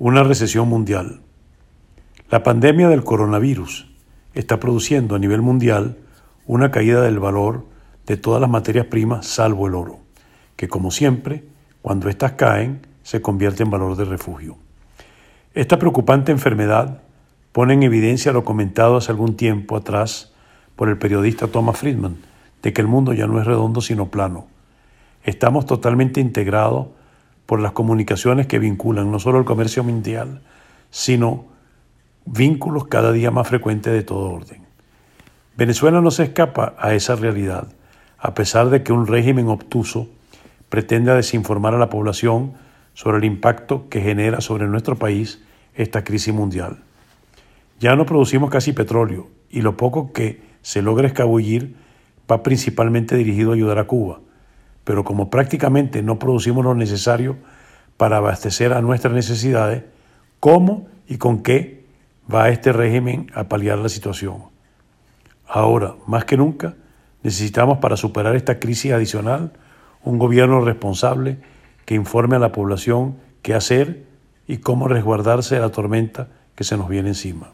una recesión mundial. La pandemia del coronavirus está produciendo a nivel mundial una caída del valor de todas las materias primas salvo el oro, que como siempre, cuando éstas caen, se convierte en valor de refugio. Esta preocupante enfermedad pone en evidencia lo comentado hace algún tiempo atrás por el periodista Thomas Friedman, de que el mundo ya no es redondo sino plano. Estamos totalmente integrados por las comunicaciones que vinculan no solo el comercio mundial, sino vínculos cada día más frecuentes de todo orden. Venezuela no se escapa a esa realidad, a pesar de que un régimen obtuso pretenda desinformar a la población sobre el impacto que genera sobre nuestro país esta crisis mundial. Ya no producimos casi petróleo y lo poco que se logra escabullir va principalmente dirigido a ayudar a Cuba, pero como prácticamente no producimos lo necesario para abastecer a nuestras necesidades, ¿cómo y con qué va este régimen a paliar la situación? Ahora, más que nunca, necesitamos para superar esta crisis adicional un gobierno responsable que informe a la población qué hacer y cómo resguardarse de la tormenta que se nos viene encima.